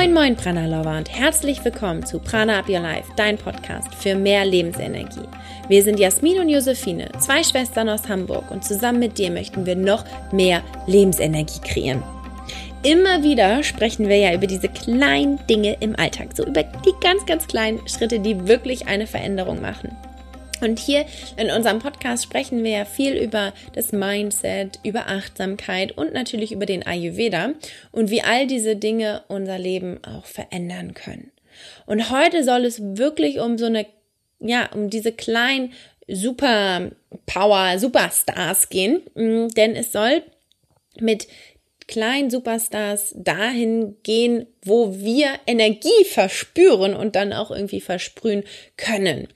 Moin Moin Prana Lover und herzlich willkommen zu Prana Up Your Life, dein Podcast für mehr Lebensenergie. Wir sind Jasmin und Josephine, zwei Schwestern aus Hamburg und zusammen mit dir möchten wir noch mehr Lebensenergie kreieren. Immer wieder sprechen wir ja über diese kleinen Dinge im Alltag, so über die ganz, ganz kleinen Schritte, die wirklich eine Veränderung machen. Und hier in unserem Podcast sprechen wir ja viel über das Mindset, über Achtsamkeit und natürlich über den Ayurveda und wie all diese Dinge unser Leben auch verändern können. Und heute soll es wirklich um so eine, ja, um diese kleinen Super Power, Superstars gehen, mm, denn es soll mit kleinen Superstars dahin gehen, wo wir Energie verspüren und dann auch irgendwie versprühen können.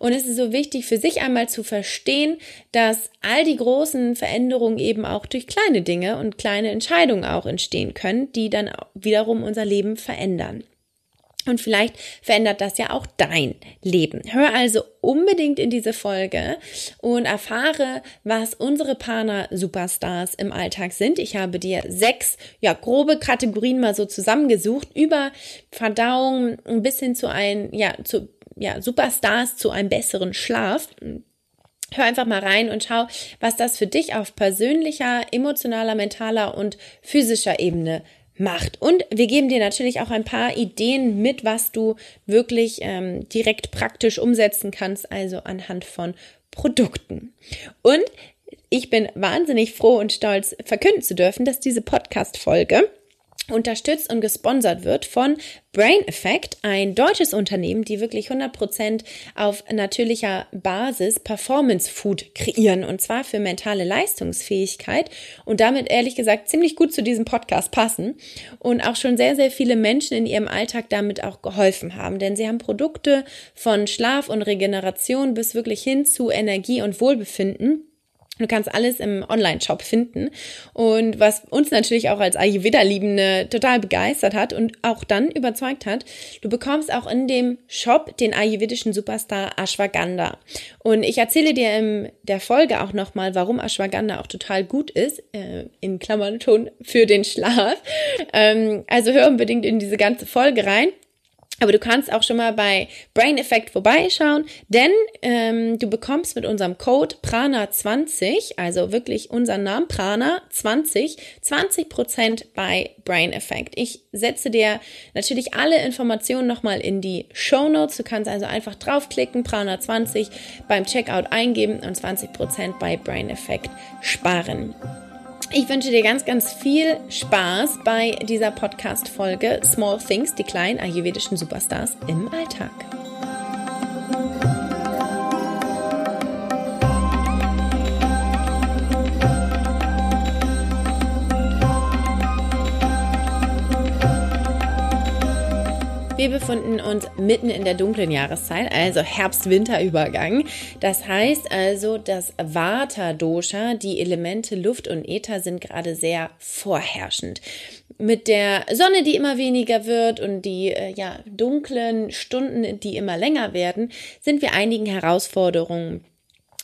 Und es ist so wichtig für sich einmal zu verstehen, dass all die großen Veränderungen eben auch durch kleine Dinge und kleine Entscheidungen auch entstehen können, die dann wiederum unser Leben verändern. Und vielleicht verändert das ja auch dein Leben. Hör also unbedingt in diese Folge und erfahre, was unsere Partner-Superstars im Alltag sind. Ich habe dir sechs, ja, grobe Kategorien mal so zusammengesucht über Verdauung bis hin zu ein, ja, zu, ja, Superstars zu einem besseren Schlaf. Hör einfach mal rein und schau, was das für dich auf persönlicher, emotionaler, mentaler und physischer Ebene macht. Und wir geben dir natürlich auch ein paar Ideen mit, was du wirklich ähm, direkt praktisch umsetzen kannst, also anhand von Produkten. Und ich bin wahnsinnig froh und stolz, verkünden zu dürfen, dass diese Podcast-Folge unterstützt und gesponsert wird von Brain Effect, ein deutsches Unternehmen, die wirklich 100% auf natürlicher Basis Performance Food kreieren und zwar für mentale Leistungsfähigkeit und damit ehrlich gesagt ziemlich gut zu diesem Podcast passen und auch schon sehr, sehr viele Menschen in ihrem Alltag damit auch geholfen haben, denn sie haben Produkte von Schlaf und Regeneration bis wirklich hin zu Energie und Wohlbefinden Du kannst alles im Online-Shop finden. Und was uns natürlich auch als Ayurveda-Liebende total begeistert hat und auch dann überzeugt hat, du bekommst auch in dem Shop den ayurvedischen Superstar Ashwagandha. Und ich erzähle dir in der Folge auch nochmal, warum Ashwagandha auch total gut ist, äh, in Klammern schon für den Schlaf. Ähm, also hör unbedingt in diese ganze Folge rein. Aber du kannst auch schon mal bei Brain Effect vorbeischauen, denn ähm, du bekommst mit unserem Code Prana20, also wirklich unseren Namen Prana20, 20% bei Brain Effect. Ich setze dir natürlich alle Informationen nochmal in die Show Notes. Du kannst also einfach draufklicken, Prana20 beim Checkout eingeben und 20% bei Brain Effect sparen. Ich wünsche dir ganz, ganz viel Spaß bei dieser Podcast-Folge Small Things, die kleinen ayurvedischen Superstars im Alltag. Wir befinden uns mitten in der dunklen Jahreszeit, also Herbst-Winter-Übergang. Das heißt also, das Vata-Dosha, die Elemente Luft und Äther, sind gerade sehr vorherrschend. Mit der Sonne, die immer weniger wird und die äh, ja, dunklen Stunden, die immer länger werden, sind wir einigen Herausforderungen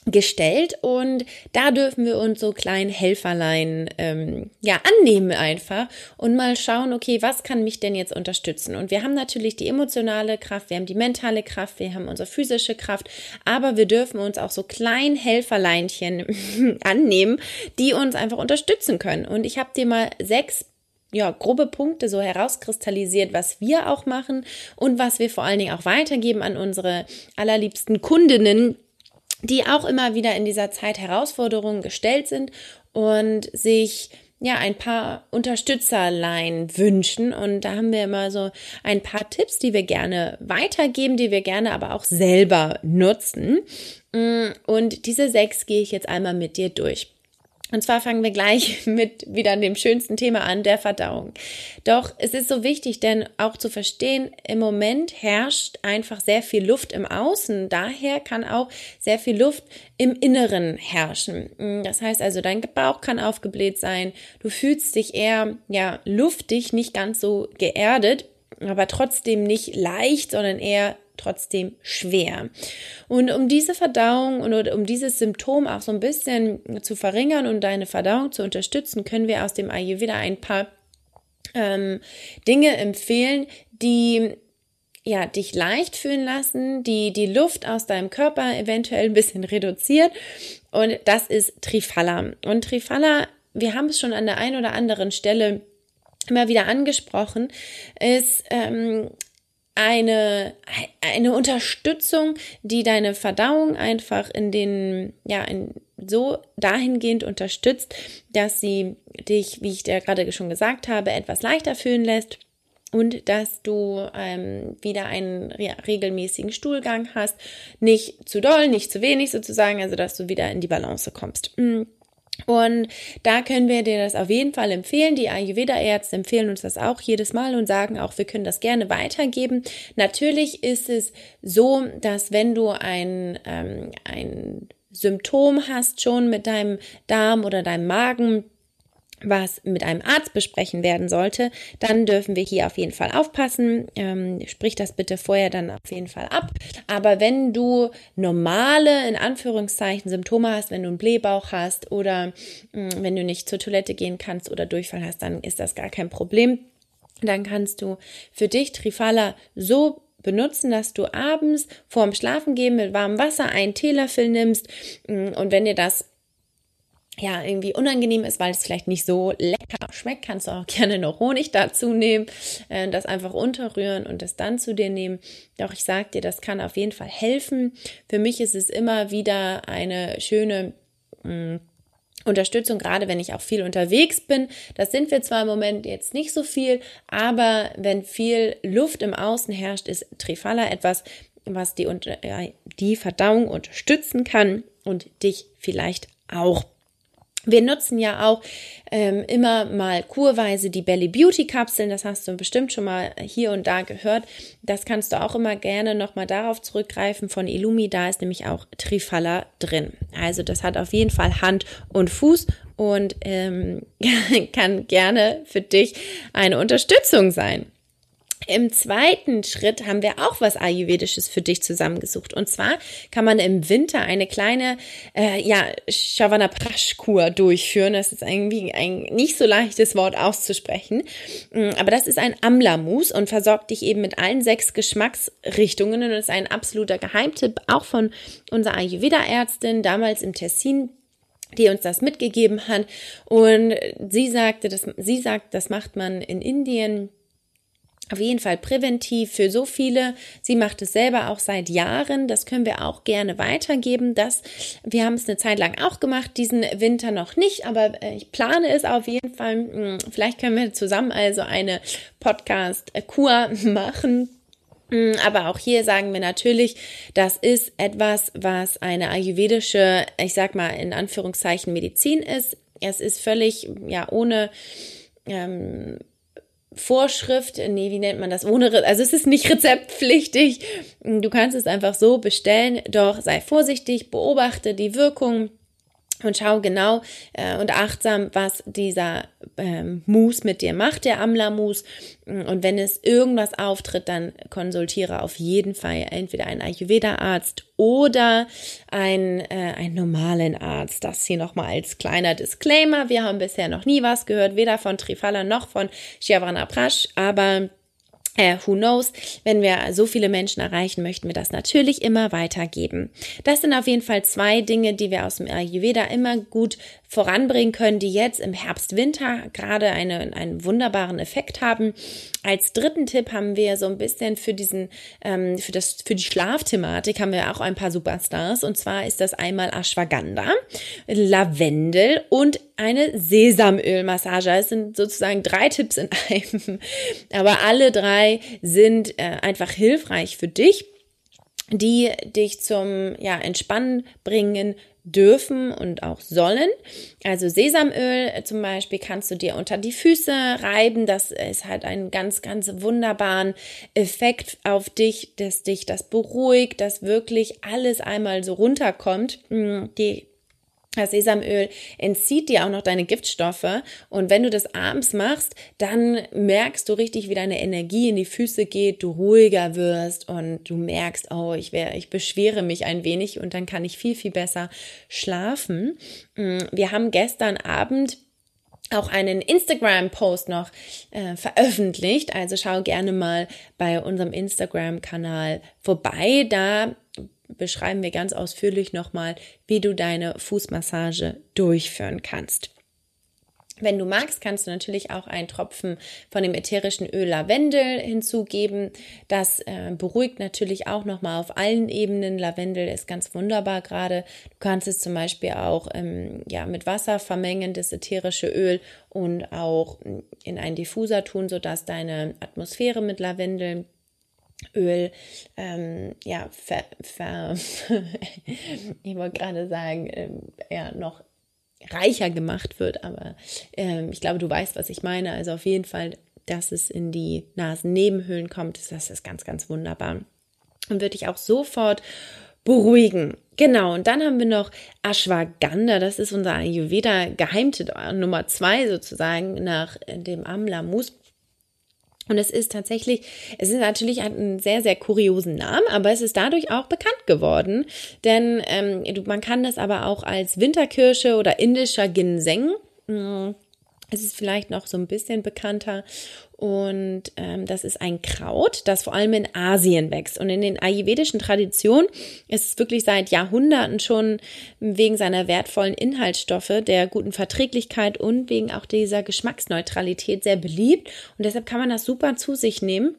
gestellt und da dürfen wir uns so kleinen Helferlein ähm, ja annehmen einfach und mal schauen, okay, was kann mich denn jetzt unterstützen? Und wir haben natürlich die emotionale Kraft, wir haben die mentale Kraft, wir haben unsere physische Kraft, aber wir dürfen uns auch so kleinen Helferleinchen annehmen, die uns einfach unterstützen können. Und ich habe dir mal sechs ja, grobe Punkte so herauskristallisiert, was wir auch machen und was wir vor allen Dingen auch weitergeben an unsere allerliebsten Kundinnen, die auch immer wieder in dieser Zeit Herausforderungen gestellt sind und sich ja ein paar Unterstützerlein wünschen und da haben wir immer so ein paar Tipps, die wir gerne weitergeben, die wir gerne aber auch selber nutzen. Und diese sechs gehe ich jetzt einmal mit dir durch. Und zwar fangen wir gleich mit wieder dem schönsten Thema an, der Verdauung. Doch es ist so wichtig, denn auch zu verstehen, im Moment herrscht einfach sehr viel Luft im Außen. Daher kann auch sehr viel Luft im Inneren herrschen. Das heißt also, dein Bauch kann aufgebläht sein. Du fühlst dich eher, ja, luftig, nicht ganz so geerdet, aber trotzdem nicht leicht, sondern eher trotzdem schwer. Und um diese Verdauung und um dieses Symptom auch so ein bisschen zu verringern und deine Verdauung zu unterstützen, können wir aus dem Ayurveda ein paar ähm, Dinge empfehlen, die ja, dich leicht fühlen lassen, die die Luft aus deinem Körper eventuell ein bisschen reduziert. Und das ist Trifala. Und Trifala, wir haben es schon an der einen oder anderen Stelle immer wieder angesprochen, ist ähm, eine, eine Unterstützung, die deine Verdauung einfach in den, ja, in, so dahingehend unterstützt, dass sie dich, wie ich dir gerade schon gesagt habe, etwas leichter fühlen lässt und dass du ähm, wieder einen regelmäßigen Stuhlgang hast. Nicht zu doll, nicht zu wenig sozusagen, also dass du wieder in die Balance kommst. Mm. Und da können wir dir das auf jeden Fall empfehlen. Die Ayurveda-Ärzte empfehlen uns das auch jedes Mal und sagen auch, wir können das gerne weitergeben. Natürlich ist es so, dass wenn du ein, ähm, ein Symptom hast schon mit deinem Darm oder deinem Magen, was mit einem Arzt besprechen werden sollte, dann dürfen wir hier auf jeden Fall aufpassen. Ähm, sprich das bitte vorher dann auf jeden Fall ab. Aber wenn du normale, in Anführungszeichen, Symptome hast, wenn du einen Blähbauch hast oder mh, mm, wenn du nicht zur Toilette gehen kannst oder Durchfall hast, dann ist das gar kein Problem. Dann kannst du für dich Trifala so benutzen, dass du abends vorm Schlafengehen mit warmem Wasser einen Teelöffel nimmst. Mm, und wenn dir das ja, irgendwie unangenehm ist, weil es vielleicht nicht so lecker schmeckt, kannst du auch gerne noch Honig dazu nehmen, äh, das einfach unterrühren und das dann zu dir nehmen. Doch ich sag dir, das kann auf jeden Fall helfen. Für mich ist es immer wieder eine schöne mh, mm, Unterstützung, gerade wenn ich auch viel unterwegs bin. Das sind wir zwar im Moment jetzt nicht so viel, aber wenn viel Luft im Außen herrscht, ist Trifala etwas, was die, die Verdauung unterstützen kann und dich vielleicht auch. Wir nutzen ja auch ähm, immer mal kurweise die Belly Beauty Kapseln. Das hast du bestimmt schon mal hier und da gehört. Das kannst du auch immer gerne nochmal darauf zurückgreifen von Illumi. Da ist nämlich auch Trifala drin. Also das hat auf jeden Fall Hand und Fuß und ähm, kann gerne für dich eine Unterstützung sein. Im zweiten Schritt haben wir auch was Ayurvedisches für dich zusammengesucht. Und zwar kann man im Winter eine kleine, äh, ja, Shavana Prash Kur durchführen. Das ist irgendwie ein nicht so leichtes Wort auszusprechen. Mm, aber das ist ein Amla-Mus und versorgt dich eben mit allen sechs Geschmacksrichtungen und ist ein absoluter Geheimtipp, auch von unserer Ayurveda-Ärztin damals im Tessin die uns das mitgegeben hat. Und sie sagte, dass, sie sagt, das macht man in Indien auf jeden Fall präventiv für so viele. Sie macht es selber auch seit Jahren. Das können wir auch gerne weitergeben. Das, wir haben es eine Zeit lang auch gemacht, diesen Winter noch nicht, aber äh, ich plane es auf jeden Fall. Hm, vielleicht können wir zusammen also eine Podcast-Kur machen. Hm, aber auch hier sagen wir natürlich, das ist etwas, was eine ayurvedische, ich sag mal in Anführungszeichen Medizin ist. Es ist völlig, ja, ohne, ähm, Vorschrift, nee, wie nennt man das? Ohne, also es ist nicht rezeptpflichtig. Du kannst es einfach so bestellen, doch sei vorsichtig, beobachte die Wirkung und schau genau äh, und achtsam, was dieser ähm, Mousse mit dir macht, der Amla-Mousse. Und wenn es irgendwas auftritt, dann konsultiere auf jeden Fall entweder einen Ayurveda-Arzt oder einen, äh, einen normalen Arzt. Das hier nochmal als kleiner Disclaimer. Wir haben bisher noch nie was gehört, weder von Trifala noch von Shiavana Prash, aber äh, who knows, wenn wir so viele Menschen erreichen, möchten wir das natürlich immer weitergeben. Das sind auf jeden Fall zwei Dinge, die wir aus dem Ayurveda immer gut voranbringen können, die jetzt im Herbst, Winter gerade eine, einen wunderbaren Effekt haben. Als dritten Tipp haben wir so ein bisschen für diesen, ähm, für das, für die Schlafthematik haben wir auch ein paar Superstars. Und zwar ist das einmal Ashwagandha, Lavendel und eine Sesamölmassage. Es sind sozusagen drei Tipps in einem. Aber alle drei sind äh, einfach hilfreich für dich die dich zum ja, Entspannen bringen dürfen und auch sollen. Also Sesamöl zum Beispiel kannst du dir unter die Füße reiben. Das ist halt einen ganz, ganz wunderbaren Effekt auf dich, dass dich das beruhigt, dass wirklich alles einmal so runterkommt. Mm, die das Sesamöl entzieht dir auch noch deine Giftstoffe und wenn du das abends machst, dann merkst du richtig, wie deine Energie in die Füße geht, du ruhiger wirst und du merkst, oh, ich wäre, ich beschwere mich ein wenig und dann kann ich viel, viel besser schlafen. Mm, wir haben gestern Abend auch einen Instagram-Post noch äh, veröffentlicht. Also schau gerne mal bei unserem Instagram-Kanal vorbei. Da beschreiben wir ganz ausführlich nochmal, wie du deine Fußmassage durchführen kannst. Wenn du magst, kannst du natürlich auch einen Tropfen von dem ätherischen Öl Lavendel hinzugeben. Das äh, beruhigt natürlich auch nochmal auf allen Ebenen. Lavendel ist ganz wunderbar gerade. Du kannst es zum Beispiel auch ähm, ja, mit Wasser vermengen, das ätherische Öl, und auch in einen Diffuser tun, sodass deine Atmosphäre mit Lavendelöl ähm, ja, ver, ver ich wollte gerade sagen, ähm, ja, noch reicher gemacht wird. Aber ähm, ich glaube, du weißt, was ich meine. Also auf jeden Fall, dass es in die Nasennebenhöhlen kommt, das ist ganz, ganz wunderbar. Und würde ich auch sofort beruhigen. Genau, und dann haben wir noch Ashwagandha, das ist unser Ayurveda-Geheimtipp Nummer zwei sozusagen nach dem Amla Mus. Und es ist tatsächlich, es ist natürlich einen sehr, sehr kuriosen Namen, aber es ist dadurch auch bekannt geworden. Denn ähm, man kann das aber auch als Winterkirsche oder indischer Ginseng hm, es ist vielleicht noch so ein bisschen bekannter und ähm, das ist ein Kraut, das vor allem in Asien wächst. Und in den ayurvedischen Traditionen ist es wirklich seit Jahrhunderten schon wegen seiner wertvollen Inhaltsstoffe, der guten Verträglichkeit und wegen auch dieser Geschmacksneutralität sehr beliebt. Und deshalb kann man das super zu sich nehmen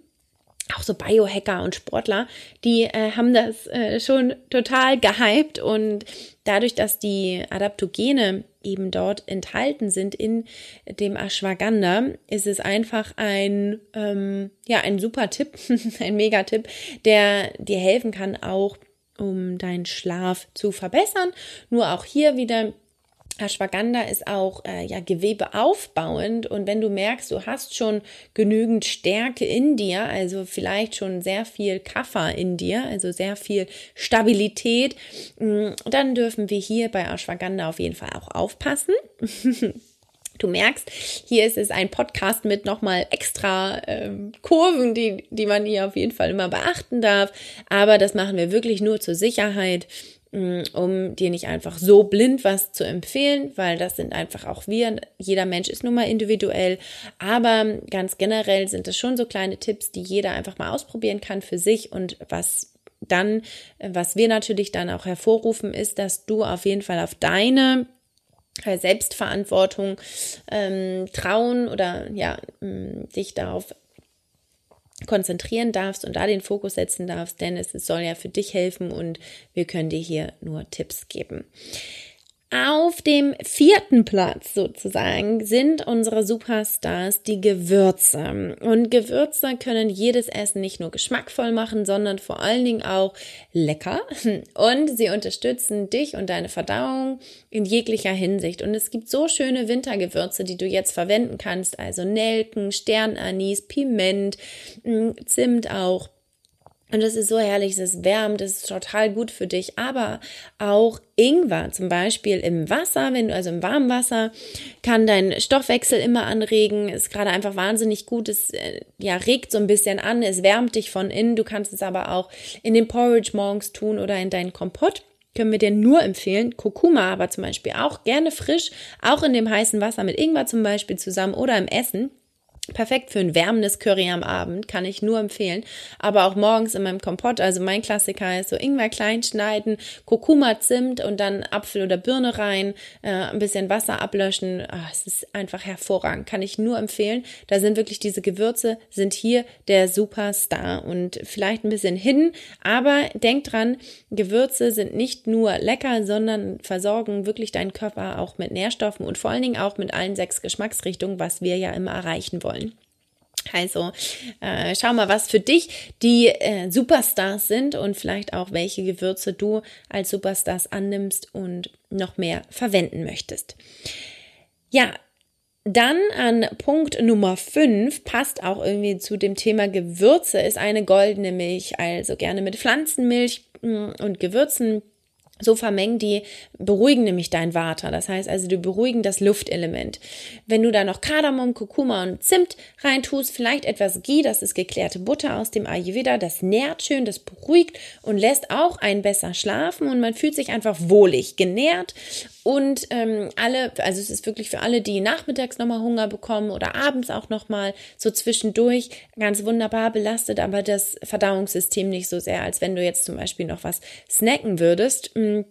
auch so Biohacker und Sportler, die äh, haben das äh, schon total gehypt und dadurch, dass die Adaptogene eben dort enthalten sind in dem Ashwagandha, ist es einfach ein ähm, ja ein super Tipp, ein Megatipp, der dir helfen kann, auch um deinen Schlaf zu verbessern. Nur auch hier wieder Ashwagandha ist auch äh, ja Gewebe aufbauend und wenn du merkst, du hast schon genügend Stärke in dir, also vielleicht schon sehr viel Kaffer in dir, also sehr viel Stabilität, mm, dann dürfen wir hier bei Ashwagandha auf jeden Fall auch aufpassen. Du merkst, hier ist es ein Podcast mit nochmal extra ähm, Kurven, die, die man hier auf jeden Fall immer beachten darf. Aber das machen wir wirklich nur zur Sicherheit um dir nicht einfach so blind was zu empfehlen, weil das sind einfach auch wir. Jeder Mensch ist nun mal individuell, aber ganz generell sind das schon so kleine Tipps, die jeder einfach mal ausprobieren kann für sich und was dann, was wir natürlich dann auch hervorrufen, ist, dass du auf jeden Fall auf deine Selbstverantwortung ähm, trauen oder ja, mm, dich darauf konzentrieren darfst und da den Fokus setzen darfst, denn es soll ja für dich helfen und wir können dir hier nur Tipps geben. Auf dem vierten Platz sozusagen sind unsere Superstars die Gewürze. Und Gewürze können jedes Essen nicht nur geschmackvoll machen, sondern vor allen Dingen auch lecker. Und sie unterstützen dich und deine Verdauung in jeglicher Hinsicht. Und es gibt so schöne Wintergewürze, die du jetzt verwenden kannst. Also Nelken, Sternanis, Piment, Zimt auch. Und das ist so herrlich, es wärmt, es ist total gut für dich. Aber auch Ingwer zum Beispiel im Wasser, wenn du also im warmen Wasser, kann deinen Stoffwechsel immer anregen. Ist gerade einfach wahnsinnig gut. Es äh, ja regt so ein bisschen an, es wärmt dich von innen. Du kannst es aber auch in den Porridge morgens tun oder in deinen Kompott können wir dir nur empfehlen. Kurkuma aber zum Beispiel auch gerne frisch, auch in dem heißen Wasser mit Ingwer zum Beispiel zusammen oder im Essen. Perfekt für ein wärmendes Curry am Abend, kann ich nur empfehlen. Aber auch morgens in meinem Kompott, also mein Klassiker ist so Ingwer klein schneiden, Kurkuma, Zimt und dann Apfel oder Birne rein, äh, ein bisschen Wasser ablöschen. Oh, es ist einfach hervorragend, kann ich nur empfehlen. Da sind wirklich diese Gewürze, sind hier der Superstar und vielleicht ein bisschen hin, aber denk dran, Gewürze sind nicht nur lecker, sondern versorgen wirklich deinen Körper auch mit Nährstoffen und vor allen Dingen auch mit allen sechs Geschmacksrichtungen, was wir ja immer erreichen wollen. Also äh, schau mal, was für dich die äh, Superstars sind und vielleicht auch welche Gewürze du als Superstars annimmst und noch mehr verwenden möchtest. Ja, dann an Punkt Nummer 5 passt auch irgendwie zu dem Thema Gewürze, ist eine goldene Milch, also gerne mit Pflanzenmilch mm, und Gewürzen so vermengen, die beruhigen nämlich dein Water. Das heißt also, die beruhigen das Luftelement. Wenn du da noch Kardamom, Kurkuma und Zimt reintust, vielleicht etwas Ghee, das ist geklärte Butter aus dem Ayurveda, das nährt schön, das beruhigt und lässt auch einen besser schlafen und man fühlt sich einfach wohlig, genährt und ähm, alle, also es ist wirklich für alle, die nachmittags nochmal Hunger bekommen oder abends auch nochmal so zwischendurch ganz wunderbar belastet, aber das Verdauungssystem nicht so sehr, als wenn du jetzt zum Beispiel noch was snacken würdest. Mm,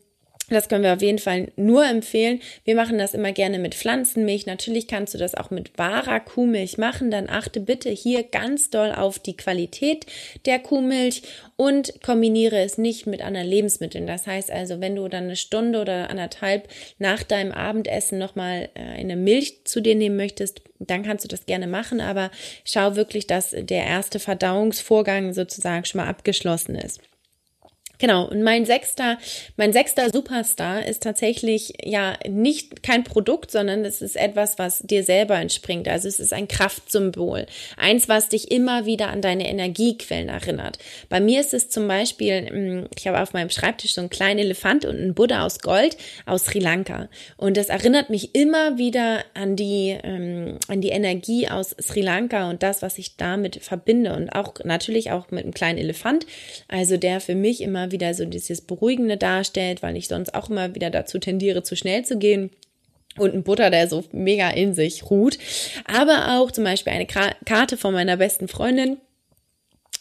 das können wir auf jeden Fall nur empfehlen. Wir machen das immer gerne mit Pflanzenmilch. Natürlich kannst du das auch mit wahrer Kuhmilch machen. Dann achte bitte hier ganz doll auf die Qualität der Kuhmilch und kombiniere es nicht mit anderen Lebensmitteln. Das heißt also, wenn du dann eine Stunde oder anderthalb nach deinem Abendessen nochmal äh, eine Milch zu dir nehmen möchtest, dann kannst du das gerne machen. Aber schau wirklich, dass der erste Verdauungsvorgang sozusagen schon mal abgeschlossen ist. Genau, und mein sechster, mein sechster Superstar ist tatsächlich ja nicht kein Produkt, sondern es ist etwas, was dir selber entspringt. Also es ist ein Kraftsymbol. Eins, was dich immer wieder an deine Energiequellen erinnert. Bei mir ist es zum Beispiel, hm, ich habe auf meinem Schreibtisch so einen kleinen Elefant und einen Buddha aus Gold aus Sri Lanka. Und das erinnert mich immer wieder an die, ähm, an die Energie aus Sri Lanka und das, was ich damit verbinde. Und auch natürlich auch mit einem kleinen Elefant. Also der für mich immer wieder so dieses Beruhigende darstellt, weil ich sonst auch immer wieder dazu tendiere, zu schnell zu gehen und ein Butter, der so mega in sich ruht. Aber auch zum Beispiel eine Karte von meiner besten Freundin,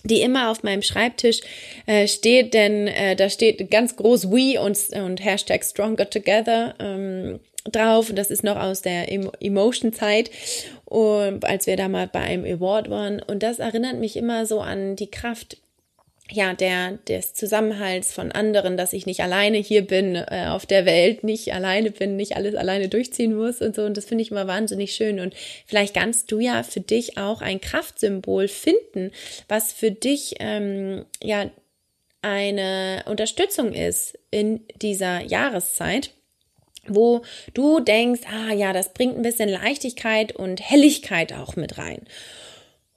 die immer auf meinem Schreibtisch äh, steht, denn äh, da steht ganz groß We und, und Hashtag Stronger Together ähm, drauf. Und das ist noch aus der Emotion-Zeit, als wir da mal bei einem Award waren. Und das erinnert mich immer so an die Kraft ja, der, des Zusammenhalts von anderen, dass ich nicht alleine hier bin, äh, auf der Welt, nicht alleine bin, nicht alles alleine durchziehen muss und so. Und das finde ich immer wahnsinnig schön. Und vielleicht kannst du ja für dich auch ein Kraftsymbol finden, was für dich, ähm, ja, eine Unterstützung ist in dieser Jahreszeit wo du denkst, ah ja, das bringt ein bisschen Leichtigkeit und Helligkeit auch mit rein.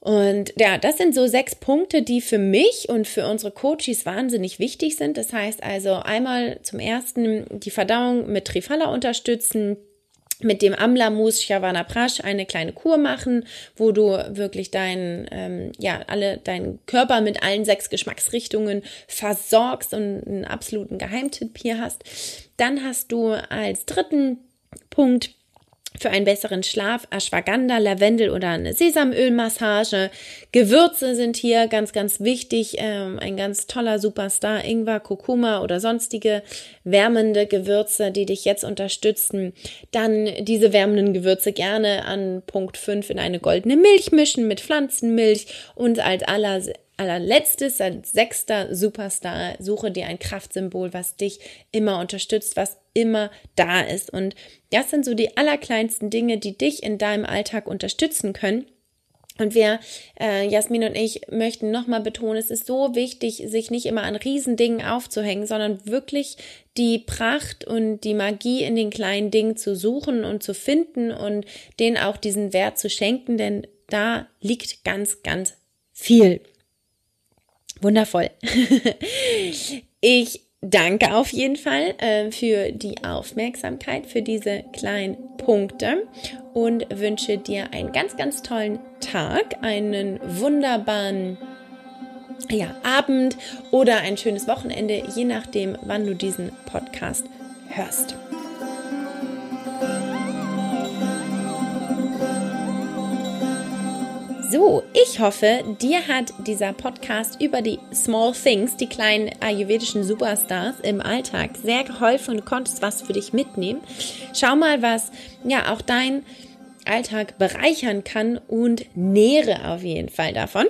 Und ja, das sind so sechs Punkte, die für mich und für unsere Coaches wahnsinnig wichtig sind. Das heißt also einmal zum ersten die Verdauung mit Trifala unterstützen, mit dem Amla Mus Shavana Prash eine kleine Kur machen, wo du wirklich deinen, ähm, ja, alle, deinen Körper mit allen sechs Geschmacksrichtungen versorgst und einen absoluten Geheimtipp hier hast. Dann hast du als dritten Punkt für einen besseren Schlaf Ashwagandha, Lavendel oder eine Sesamölmassage. Gewürze sind hier ganz, ganz wichtig. Ähm, ein ganz toller Superstar, Ingwer, Kurkuma oder sonstige wärmende Gewürze, die dich jetzt unterstützen. Dann diese wärmenden Gewürze gerne an Punkt 5 in eine goldene Milch mischen mit Pflanzenmilch und als aller allerletztes, als sechster Superstar, suche dir ein Kraftsymbol, was dich immer unterstützt, was immer da ist. Und das sind so die allerkleinsten Dinge, die dich in deinem Alltag unterstützen können. Und wir, äh, Jasmin und ich, möchten nochmal betonen, es ist so wichtig, sich nicht immer an Riesendingen aufzuhängen, sondern wirklich die Pracht und die Magie in den kleinen Dingen zu suchen und zu finden und denen auch diesen Wert zu schenken, denn da liegt ganz, ganz viel. Wundervoll. ich danke auf jeden Fall äh, für die Aufmerksamkeit, für diese kleinen Punkte und wünsche dir einen ganz, ganz tollen Tag, einen wunderbaren ja, Abend oder ein schönes Wochenende, je nachdem, wann du diesen Podcast hörst. So, ich hoffe, dir hat dieser Podcast über die Small Things, die kleinen ayurvedischen Superstars im Alltag sehr geholfen und du konntest was für dich mitnehmen. Schau mal, was ja auch dein Alltag bereichern kann und nähere auf jeden Fall davon.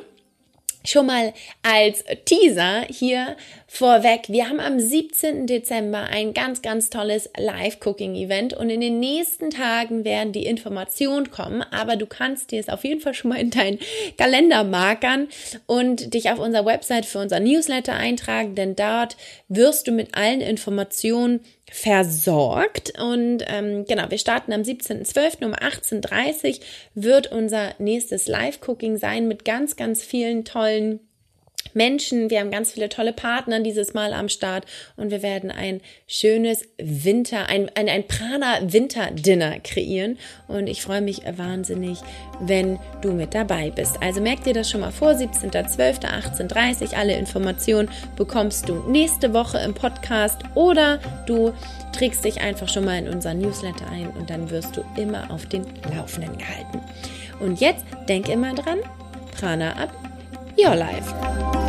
Schon mal als Teaser hier vorweg. Wir haben am 17. Dezember ein ganz, ganz tolles Live-Cooking-Event und in den nächsten Tagen werden die Informationen kommen, aber du kannst dir es auf jeden Fall schon mal in deinen Kalender markern und dich auf unserer Website für unser Newsletter eintragen, denn dort wirst du mit allen Informationen versorgt. Und ähm, genau, wir starten am 17.12. um 18.30 Uhr wird unser nächstes Live-Cooking sein mit ganz, ganz vielen tollen Menschen. Wir haben ganz viele tolle Partner dieses Mal am Start und wir werden ein schönes Winter, ein, ein, ein Prana-Winter-Dinner kreieren. Und ich freue mich wahnsinnig, wenn du mit dabei bist. Also merk dir das schon mal vor, 17.12.18.30 Alle Informationen bekommst du nächste Woche im Podcast oder du trägst dich einfach schon mal in unseren Newsletter ein und dann wirst du immer auf den Laufenden gehalten. Und jetzt denk immer dran, Prana ab, your life.